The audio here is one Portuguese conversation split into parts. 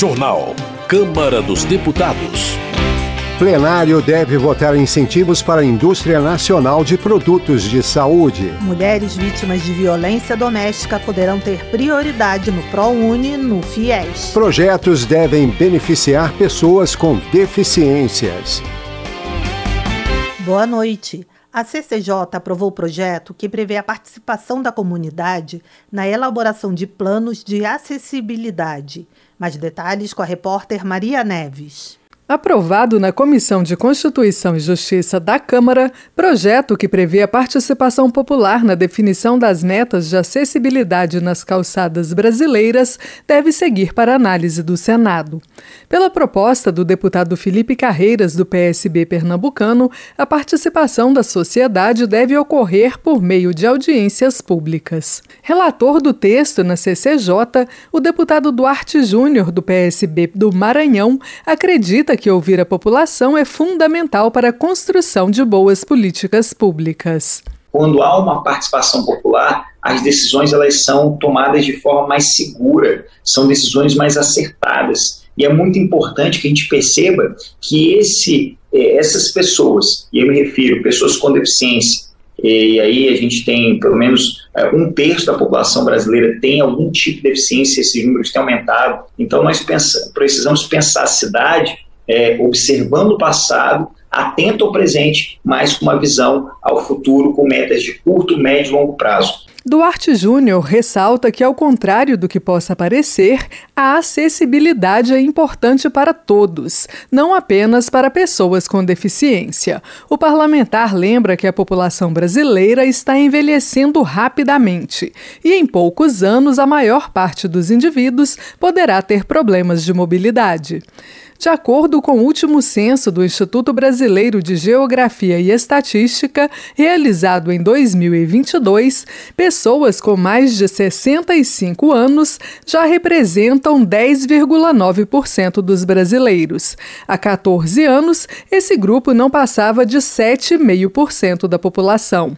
Jornal. Câmara dos Deputados. Plenário deve votar incentivos para a indústria nacional de produtos de saúde. Mulheres vítimas de violência doméstica poderão ter prioridade no ProUni no FIES. Projetos devem beneficiar pessoas com deficiências. Boa noite. A CCJ aprovou o projeto que prevê a participação da comunidade na elaboração de planos de acessibilidade. Mais detalhes com a repórter Maria Neves. Aprovado na Comissão de Constituição e Justiça da Câmara, projeto que prevê a participação popular na definição das metas de acessibilidade nas calçadas brasileiras deve seguir para análise do Senado. Pela proposta do deputado Felipe Carreiras, do PSB pernambucano, a participação da sociedade deve ocorrer por meio de audiências públicas. Relator do texto na CCJ, o deputado Duarte Júnior, do PSB do Maranhão, acredita que ouvir a população é fundamental para a construção de boas políticas públicas. Quando há uma participação popular, as decisões elas são tomadas de forma mais segura, são decisões mais acertadas. E é muito importante que a gente perceba que esse, eh, essas pessoas, e eu me refiro pessoas com deficiência, e aí a gente tem pelo menos é, um terço da população brasileira tem algum tipo de deficiência, esses números têm aumentado. Então nós pensa, precisamos pensar a cidade é, observando o passado, atento ao presente, mas com uma visão ao futuro com metas de curto, médio e longo prazo. Duarte Júnior ressalta que, ao contrário do que possa parecer, a acessibilidade é importante para todos, não apenas para pessoas com deficiência. O parlamentar lembra que a população brasileira está envelhecendo rapidamente e, em poucos anos, a maior parte dos indivíduos poderá ter problemas de mobilidade. De acordo com o último censo do Instituto Brasileiro de Geografia e Estatística, realizado em 2022, pessoas com mais de 65 anos já representam 10,9% dos brasileiros. Há 14 anos, esse grupo não passava de 7,5% da população.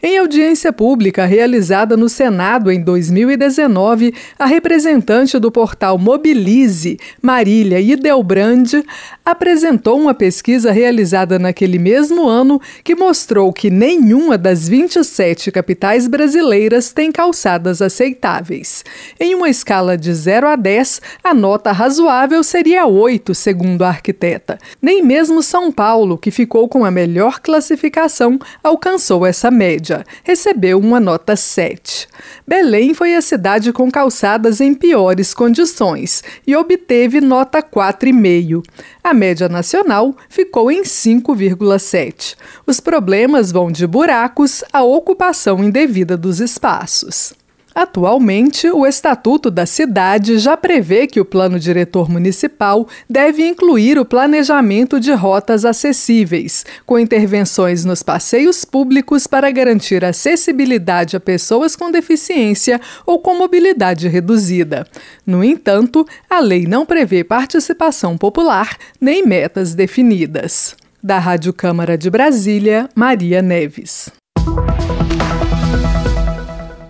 Em audiência pública realizada no Senado em 2019, a representante do portal Mobilize, Marília Idelbrand, apresentou uma pesquisa realizada naquele mesmo ano que mostrou que nenhuma das 27 capitais brasileiras tem calçadas aceitáveis. Em uma escala de 0 a 10, a nota razoável seria 8, segundo a arquiteta. Nem mesmo São Paulo, que ficou com a melhor classificação, alcançou essa média média, recebeu uma nota 7. Belém foi a cidade com calçadas em piores condições e obteve nota 4,5. A média nacional ficou em 5,7. Os problemas vão de buracos à ocupação indevida dos espaços. Atualmente, o Estatuto da Cidade já prevê que o plano diretor municipal deve incluir o planejamento de rotas acessíveis, com intervenções nos passeios públicos para garantir acessibilidade a pessoas com deficiência ou com mobilidade reduzida. No entanto, a lei não prevê participação popular nem metas definidas. Da Rádio Câmara de Brasília, Maria Neves.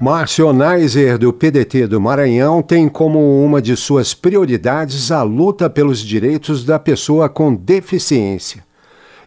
Márcio Neiser, do PDT do Maranhão, tem como uma de suas prioridades a luta pelos direitos da pessoa com deficiência.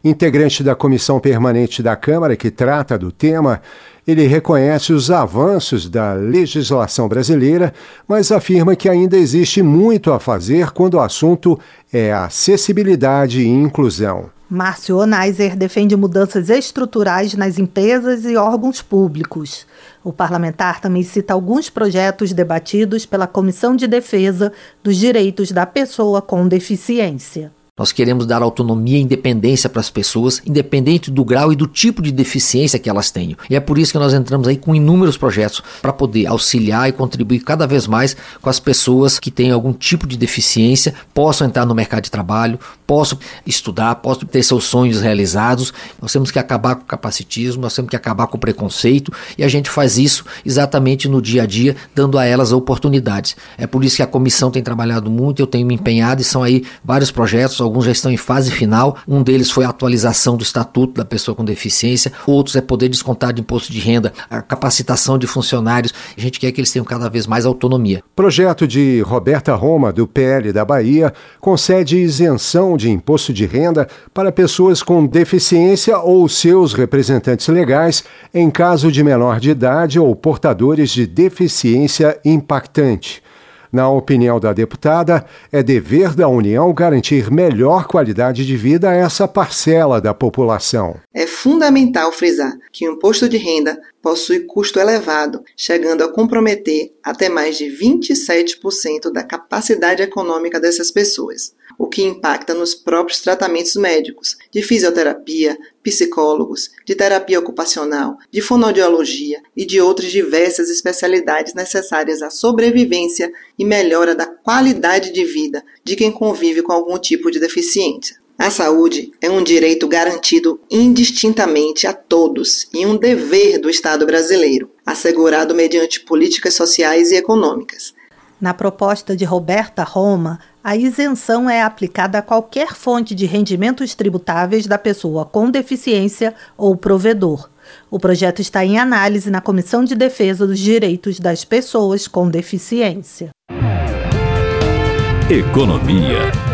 Integrante da comissão permanente da Câmara que trata do tema, ele reconhece os avanços da legislação brasileira, mas afirma que ainda existe muito a fazer quando o assunto é acessibilidade e inclusão. Márcio Onaiser defende mudanças estruturais nas empresas e órgãos públicos. O parlamentar também cita alguns projetos debatidos pela Comissão de Defesa dos Direitos da Pessoa com Deficiência. Nós queremos dar autonomia e independência para as pessoas, independente do grau e do tipo de deficiência que elas tenham. E é por isso que nós entramos aí com inúmeros projetos para poder auxiliar e contribuir cada vez mais com as pessoas que têm algum tipo de deficiência, possam entrar no mercado de trabalho, possam estudar, possam ter seus sonhos realizados. Nós temos que acabar com o capacitismo, nós temos que acabar com o preconceito e a gente faz isso exatamente no dia a dia, dando a elas oportunidades. É por isso que a comissão tem trabalhado muito, eu tenho me empenhado e são aí vários projetos, alguns já estão em fase final. Um deles foi a atualização do estatuto da pessoa com deficiência, outros é poder descontar de imposto de renda, a capacitação de funcionários. A gente quer que eles tenham cada vez mais autonomia. Projeto de Roberta Roma, do PL da Bahia, concede isenção de imposto de renda para pessoas com deficiência ou seus representantes legais em caso de menor de idade ou portadores de deficiência impactante. Na opinião da deputada, é dever da União garantir melhor qualidade de vida a essa parcela da população. É fundamental frisar que o imposto de renda possui custo elevado, chegando a comprometer até mais de 27% da capacidade econômica dessas pessoas o que impacta nos próprios tratamentos médicos, de fisioterapia, psicólogos, de terapia ocupacional, de fonoaudiologia e de outras diversas especialidades necessárias à sobrevivência e melhora da qualidade de vida de quem convive com algum tipo de deficiência. A saúde é um direito garantido indistintamente a todos e um dever do Estado brasileiro, assegurado mediante políticas sociais e econômicas. Na proposta de Roberta Roma, a isenção é aplicada a qualquer fonte de rendimentos tributáveis da pessoa com deficiência ou provedor. O projeto está em análise na Comissão de Defesa dos Direitos das Pessoas com Deficiência. Economia.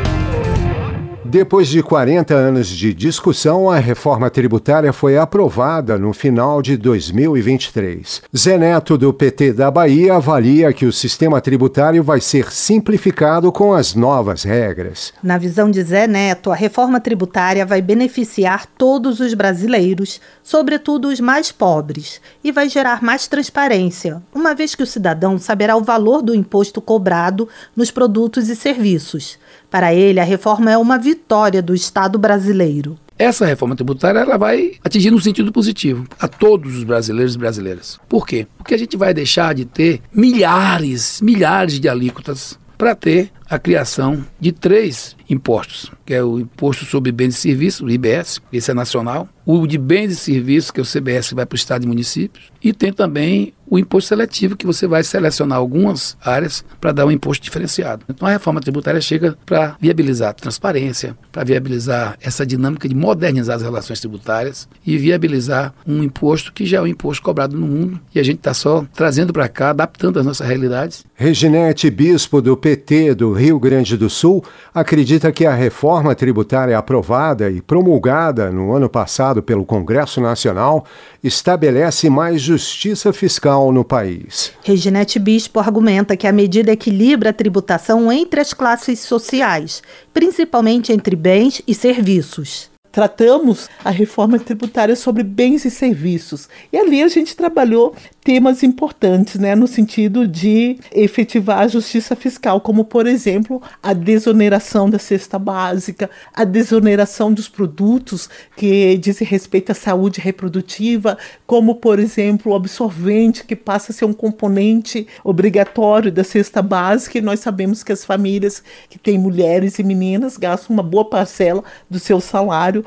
Depois de 40 anos de discussão, a reforma tributária foi aprovada no final de 2023. Zé Neto, do PT da Bahia, avalia que o sistema tributário vai ser simplificado com as novas regras. Na visão de Zé Neto, a reforma tributária vai beneficiar todos os brasileiros, sobretudo os mais pobres, e vai gerar mais transparência, uma vez que o cidadão saberá o valor do imposto cobrado nos produtos e serviços. Para ele, a reforma é uma vitória do Estado brasileiro. Essa reforma tributária ela vai atingir no sentido positivo a todos os brasileiros e brasileiras. Por quê? Porque a gente vai deixar de ter milhares, milhares de alíquotas para ter a criação de três impostos, que é o Imposto sobre Bens e Serviços, o IBS, esse é nacional, o de Bens e Serviços, que é o CBS, vai para o Estado e municípios, e tem também o imposto seletivo, que você vai selecionar algumas áreas para dar um imposto diferenciado. Então a reforma tributária chega para viabilizar a transparência, para viabilizar essa dinâmica de modernizar as relações tributárias e viabilizar um imposto que já é um imposto cobrado no mundo e a gente está só trazendo para cá, adaptando as nossas realidades. Reginete Bispo, do PT do Rio Grande do Sul, acredita que a reforma tributária aprovada e promulgada no ano passado pelo Congresso Nacional estabelece mais justiça fiscal no país. Reginete Bispo argumenta que a medida equilibra a tributação entre as classes sociais, principalmente entre bens e serviços tratamos a reforma tributária sobre bens e serviços. E ali a gente trabalhou temas importantes, né, no sentido de efetivar a justiça fiscal, como, por exemplo, a desoneração da cesta básica, a desoneração dos produtos que dizem respeito à saúde reprodutiva, como, por exemplo, o absorvente, que passa a ser um componente obrigatório da cesta básica, e nós sabemos que as famílias que têm mulheres e meninas gastam uma boa parcela do seu salário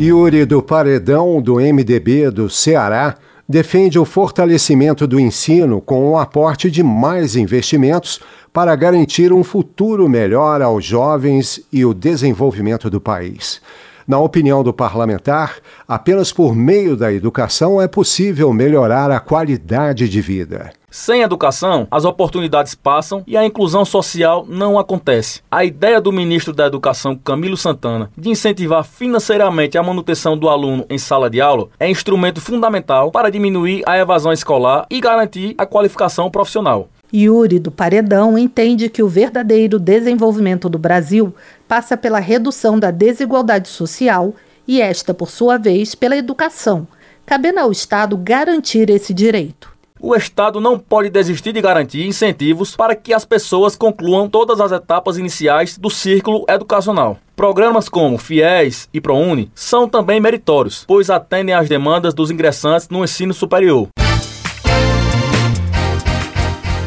Yuri do Paredão, do MDB do Ceará, defende o fortalecimento do ensino com o aporte de mais investimentos para garantir um futuro melhor aos jovens e o desenvolvimento do país. Na opinião do parlamentar, apenas por meio da educação é possível melhorar a qualidade de vida. Sem educação, as oportunidades passam e a inclusão social não acontece. A ideia do ministro da Educação, Camilo Santana, de incentivar financeiramente a manutenção do aluno em sala de aula é instrumento fundamental para diminuir a evasão escolar e garantir a qualificação profissional. Yuri do Paredão entende que o verdadeiro desenvolvimento do Brasil passa pela redução da desigualdade social e esta, por sua vez, pela educação, cabendo ao Estado garantir esse direito. O Estado não pode desistir de garantir incentivos para que as pessoas concluam todas as etapas iniciais do círculo educacional. Programas como FIES e ProUni são também meritórios, pois atendem às demandas dos ingressantes no ensino superior.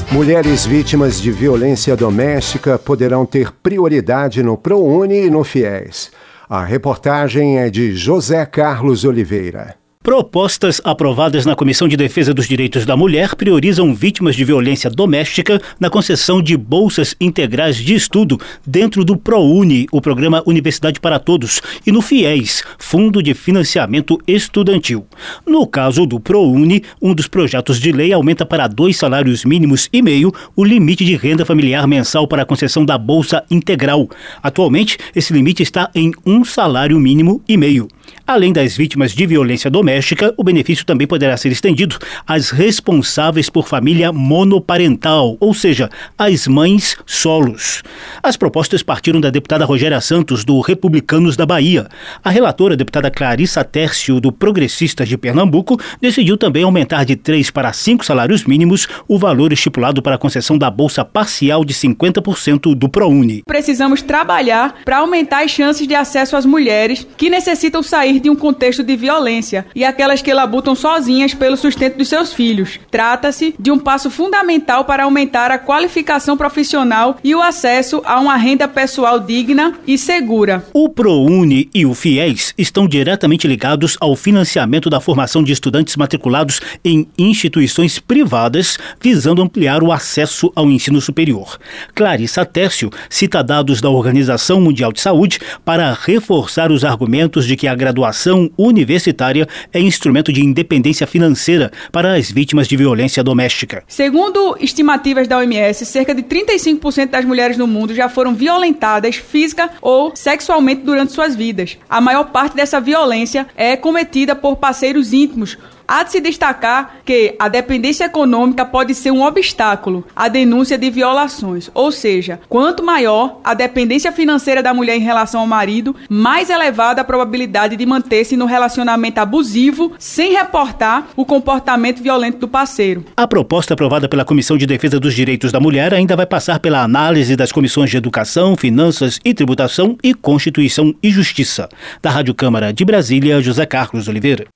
Mulheres vítimas de violência doméstica poderão ter prioridade no ProUni e no FIES. A reportagem é de José Carlos Oliveira. Propostas aprovadas na Comissão de Defesa dos Direitos da Mulher priorizam vítimas de violência doméstica na concessão de bolsas integrais de estudo dentro do ProUni, o programa Universidade para Todos, e no FIES, Fundo de Financiamento Estudantil. No caso do ProUni, um dos projetos de lei aumenta para dois salários mínimos e meio o limite de renda familiar mensal para a concessão da bolsa integral. Atualmente, esse limite está em um salário mínimo e meio. Além das vítimas de violência doméstica, o benefício também poderá ser estendido às responsáveis por família monoparental, ou seja, às mães solos. As propostas partiram da deputada Rogéria Santos, do Republicanos da Bahia. A relatora, a deputada Clarissa Tércio, do Progressistas de Pernambuco, decidiu também aumentar de três para cinco salários mínimos o valor estipulado para a concessão da bolsa parcial de 50% do ProUni. Precisamos trabalhar para aumentar as chances de acesso às mulheres que necessitam sair de um contexto de violência e aquelas que labutam sozinhas pelo sustento dos seus filhos. Trata-se de um passo fundamental para aumentar a qualificação profissional e o acesso a uma renda pessoal digna e segura. O ProUni e o FIES estão diretamente ligados ao financiamento da formação de estudantes matriculados em instituições privadas, visando ampliar o acesso ao ensino superior. Clarissa Tércio cita dados da Organização Mundial de Saúde para reforçar os argumentos de que a graduação universitária é instrumento de independência financeira para as vítimas de violência doméstica. Segundo estimativas da OMS, cerca de 35% das mulheres no mundo já foram violentadas física ou sexualmente durante suas vidas. A maior parte dessa violência é cometida por parceiros íntimos Há de se destacar que a dependência econômica pode ser um obstáculo à denúncia de violações, ou seja, quanto maior a dependência financeira da mulher em relação ao marido, mais elevada a probabilidade de manter-se no relacionamento abusivo sem reportar o comportamento violento do parceiro. A proposta aprovada pela Comissão de Defesa dos Direitos da Mulher ainda vai passar pela análise das comissões de Educação, Finanças e Tributação e Constituição e Justiça. Da Rádio Câmara de Brasília, José Carlos Oliveira.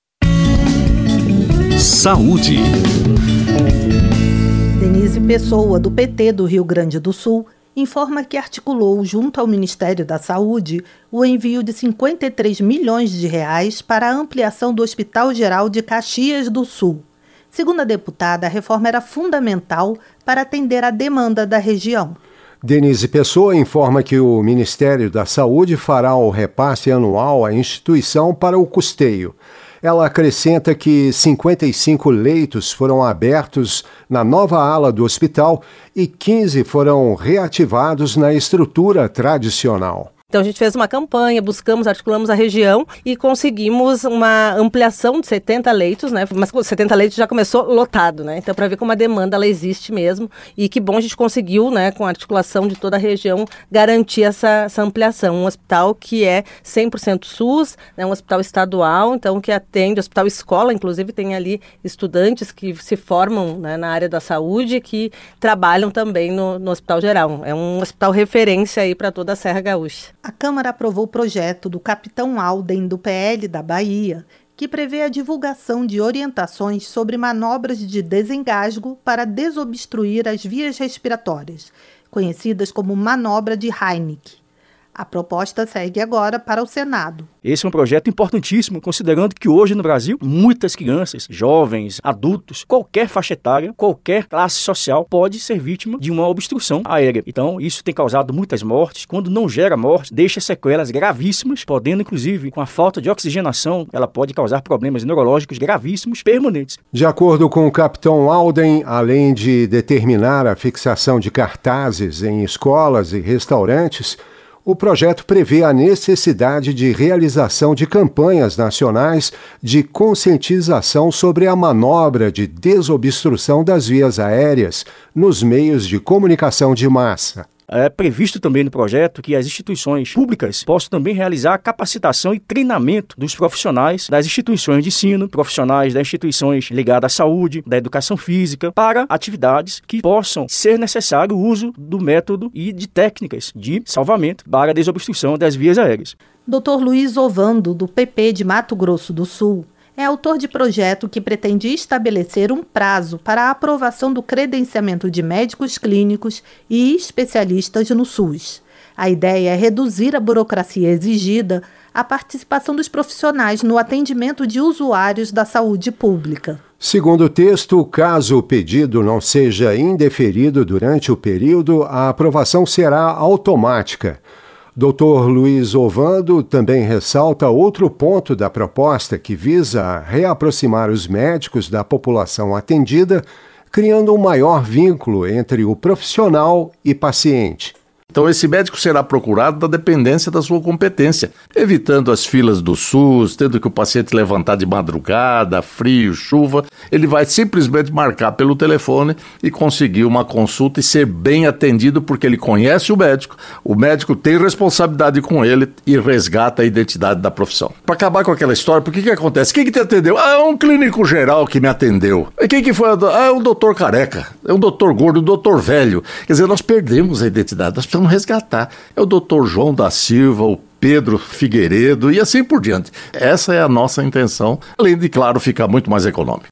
Saúde. Denise Pessoa, do PT do Rio Grande do Sul, informa que articulou junto ao Ministério da Saúde o envio de 53 milhões de reais para a ampliação do Hospital Geral de Caxias do Sul. Segundo a deputada, a reforma era fundamental para atender a demanda da região. Denise Pessoa informa que o Ministério da Saúde fará o repasse anual à instituição para o custeio. Ela acrescenta que 55 leitos foram abertos na nova ala do hospital e 15 foram reativados na estrutura tradicional. Então a gente fez uma campanha, buscamos, articulamos a região e conseguimos uma ampliação de 70 leitos, né? Mas 70 leitos já começou lotado, né? Então para ver como a demanda ela existe mesmo e que bom a gente conseguiu, né, com a articulação de toda a região garantir essa, essa ampliação, um hospital que é 100% SUS, né, um hospital estadual, então que atende, hospital escola, inclusive tem ali estudantes que se formam né, na área da saúde que trabalham também no, no Hospital Geral. É um hospital referência aí para toda a Serra Gaúcha a Câmara aprovou o projeto do capitão Alden do PL da Bahia, que prevê a divulgação de orientações sobre manobras de desengasgo para desobstruir as vias respiratórias, conhecidas como manobra de Heineck. A proposta segue agora para o Senado. Esse é um projeto importantíssimo, considerando que hoje no Brasil, muitas crianças, jovens, adultos, qualquer faixa etária, qualquer classe social pode ser vítima de uma obstrução aérea. Então, isso tem causado muitas mortes. Quando não gera morte, deixa sequelas gravíssimas, podendo, inclusive, com a falta de oxigenação, ela pode causar problemas neurológicos gravíssimos permanentes. De acordo com o capitão Alden, além de determinar a fixação de cartazes em escolas e restaurantes, o projeto prevê a necessidade de realização de campanhas nacionais de conscientização sobre a manobra de desobstrução das vias aéreas nos meios de comunicação de massa. É previsto também no projeto que as instituições públicas possam também realizar capacitação e treinamento dos profissionais das instituições de ensino, profissionais das instituições ligadas à saúde, da educação física, para atividades que possam ser necessário o uso do método e de técnicas de salvamento para a desobstrução das vias aéreas. Dr. Luiz Ovando, do PP de Mato Grosso do Sul, é autor de projeto que pretende estabelecer um prazo para a aprovação do credenciamento de médicos clínicos e especialistas no SUS. A ideia é reduzir a burocracia exigida à participação dos profissionais no atendimento de usuários da saúde pública. Segundo o texto, caso o pedido não seja indeferido durante o período, a aprovação será automática. Dr. Luiz Ovando também ressalta outro ponto da proposta que visa reaproximar os médicos da população atendida, criando um maior vínculo entre o profissional e paciente. Então, esse médico será procurado da dependência da sua competência, evitando as filas do SUS, tendo que o paciente levantar de madrugada, frio, chuva. Ele vai simplesmente marcar pelo telefone e conseguir uma consulta e ser bem atendido, porque ele conhece o médico, o médico tem responsabilidade com ele e resgata a identidade da profissão. Para acabar com aquela história, por que que acontece? Quem que te atendeu? Ah, é um clínico geral que me atendeu. E quem que foi? Ah, é um doutor careca, é um doutor gordo, um doutor velho. Quer dizer, nós perdemos a identidade, nós resgatar. É o doutor João da Silva, o Pedro Figueiredo e assim por diante. Essa é a nossa intenção, além de, claro, ficar muito mais econômico.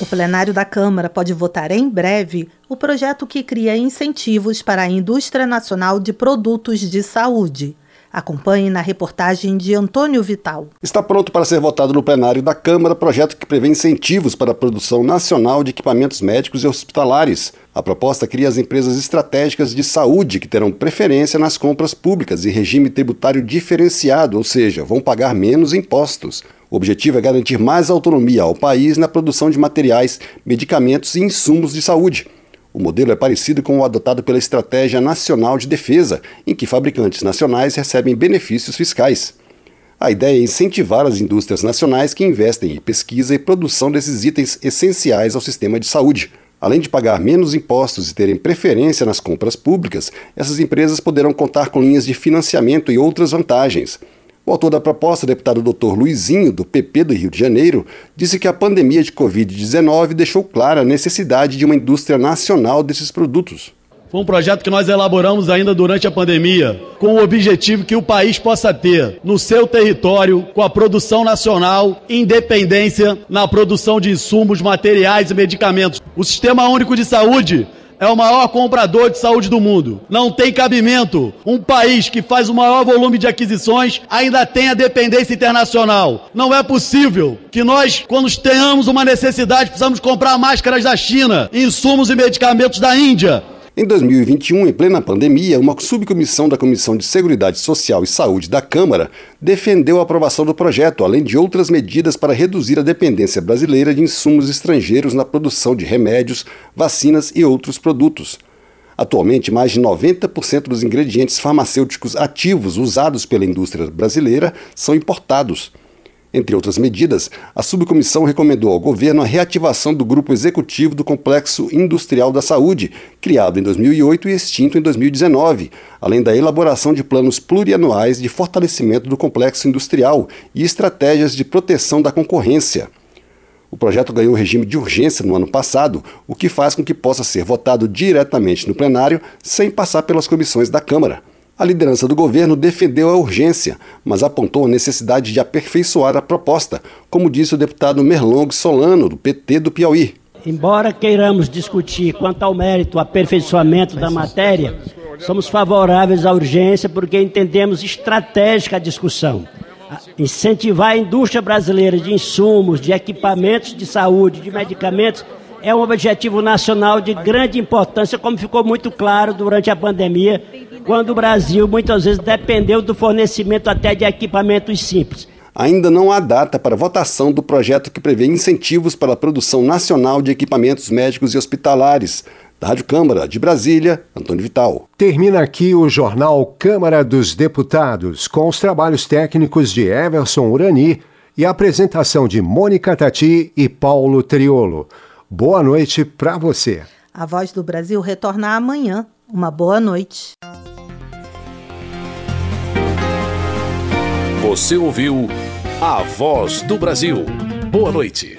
O plenário da Câmara pode votar em breve o projeto que cria incentivos para a indústria nacional de produtos de saúde. Acompanhe na reportagem de Antônio Vital. Está pronto para ser votado no plenário da Câmara projeto que prevê incentivos para a produção nacional de equipamentos médicos e hospitalares. A proposta cria as empresas estratégicas de saúde que terão preferência nas compras públicas e regime tributário diferenciado, ou seja, vão pagar menos impostos. O objetivo é garantir mais autonomia ao país na produção de materiais, medicamentos e insumos de saúde. O modelo é parecido com o adotado pela Estratégia Nacional de Defesa, em que fabricantes nacionais recebem benefícios fiscais. A ideia é incentivar as indústrias nacionais que investem em pesquisa e produção desses itens essenciais ao sistema de saúde. Além de pagar menos impostos e terem preferência nas compras públicas, essas empresas poderão contar com linhas de financiamento e outras vantagens. O autor da proposta, deputado Dr. Luizinho, do PP do Rio de Janeiro, disse que a pandemia de Covid-19 deixou clara a necessidade de uma indústria nacional desses produtos. Foi um projeto que nós elaboramos ainda durante a pandemia, com o objetivo que o país possa ter no seu território, com a produção nacional, independência na produção de insumos, materiais e medicamentos. O Sistema Único de Saúde é o maior comprador de saúde do mundo. Não tem cabimento um país que faz o maior volume de aquisições ainda tenha dependência internacional. Não é possível que nós, quando tenhamos uma necessidade, precisamos comprar máscaras da China, insumos e medicamentos da Índia. Em 2021, em plena pandemia, uma subcomissão da Comissão de Seguridade Social e Saúde da Câmara defendeu a aprovação do projeto, além de outras medidas para reduzir a dependência brasileira de insumos estrangeiros na produção de remédios, vacinas e outros produtos. Atualmente, mais de 90% dos ingredientes farmacêuticos ativos usados pela indústria brasileira são importados. Entre outras medidas, a subcomissão recomendou ao governo a reativação do Grupo Executivo do Complexo Industrial da Saúde, criado em 2008 e extinto em 2019, além da elaboração de planos plurianuais de fortalecimento do complexo industrial e estratégias de proteção da concorrência. O projeto ganhou regime de urgência no ano passado, o que faz com que possa ser votado diretamente no plenário sem passar pelas comissões da Câmara. A liderança do governo defendeu a urgência, mas apontou a necessidade de aperfeiçoar a proposta, como disse o deputado Merlong Solano, do PT do Piauí. Embora queiramos discutir quanto ao mérito, aperfeiçoamento da matéria, somos favoráveis à urgência porque entendemos estratégica a discussão. Incentivar a indústria brasileira de insumos, de equipamentos de saúde, de medicamentos, é um objetivo nacional de grande importância, como ficou muito claro durante a pandemia quando o Brasil muitas vezes dependeu do fornecimento até de equipamentos simples. Ainda não há data para votação do projeto que prevê incentivos para a produção nacional de equipamentos médicos e hospitalares. Da Rádio Câmara de Brasília, Antônio Vital. Termina aqui o jornal Câmara dos Deputados, com os trabalhos técnicos de Everson Urani e a apresentação de Mônica Tati e Paulo Triolo. Boa noite para você. A Voz do Brasil retorna amanhã. Uma boa noite. Você ouviu A Voz do Brasil. Boa noite.